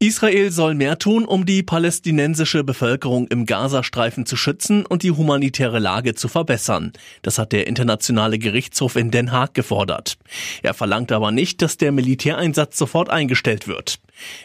Israel soll mehr tun, um die palästinensische Bevölkerung im Gazastreifen zu schützen und die humanitäre Lage zu verbessern. Das hat der Internationale Gerichtshof in Den Haag gefordert. Er verlangt aber nicht, dass der Militäreinsatz sofort eingestellt wird.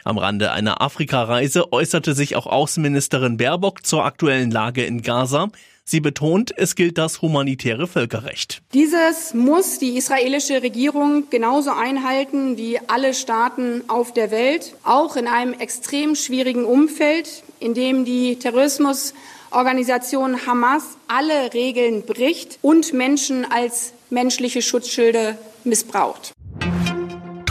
Am Rande einer Afrikareise äußerte sich auch Außenministerin Baerbock zur aktuellen Lage in Gaza. Sie betont, es gilt das humanitäre Völkerrecht. Dieses muss die israelische Regierung genauso einhalten wie alle Staaten auf der Welt, auch in einem extrem schwierigen Umfeld, in dem die Terrorismusorganisation Hamas alle Regeln bricht und Menschen als menschliche Schutzschilde missbraucht.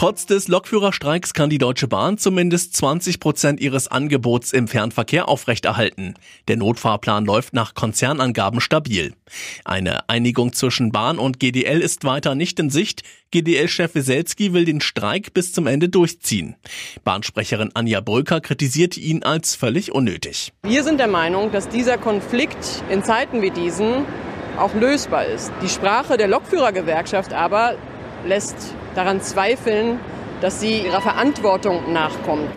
Trotz des Lokführerstreiks kann die Deutsche Bahn zumindest 20 Prozent ihres Angebots im Fernverkehr aufrechterhalten. Der Notfahrplan läuft nach Konzernangaben stabil. Eine Einigung zwischen Bahn und GDL ist weiter nicht in Sicht. GDL-Chef Weselski will den Streik bis zum Ende durchziehen. Bahnsprecherin Anja Brücker kritisierte ihn als völlig unnötig. Wir sind der Meinung, dass dieser Konflikt in Zeiten wie diesen auch lösbar ist. Die Sprache der Lokführergewerkschaft aber lässt daran zweifeln, dass sie ihrer Verantwortung nachkommt.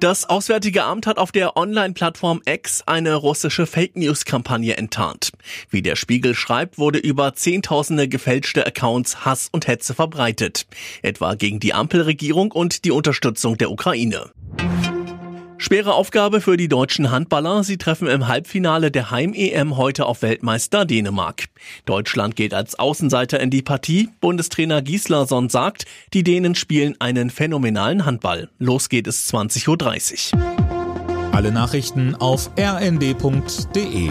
Das Auswärtige Amt hat auf der Online-Plattform X eine russische Fake-News-Kampagne enttarnt. Wie der Spiegel schreibt, wurde über Zehntausende gefälschte Accounts Hass und Hetze verbreitet, etwa gegen die Ampelregierung und die Unterstützung der Ukraine. Schwere Aufgabe für die deutschen Handballer. Sie treffen im Halbfinale der Heim-EM heute auf Weltmeister Dänemark. Deutschland geht als Außenseiter in die Partie. Bundestrainer Gislason sagt, die Dänen spielen einen phänomenalen Handball. Los geht es 20.30 Uhr. Alle Nachrichten auf rnd.de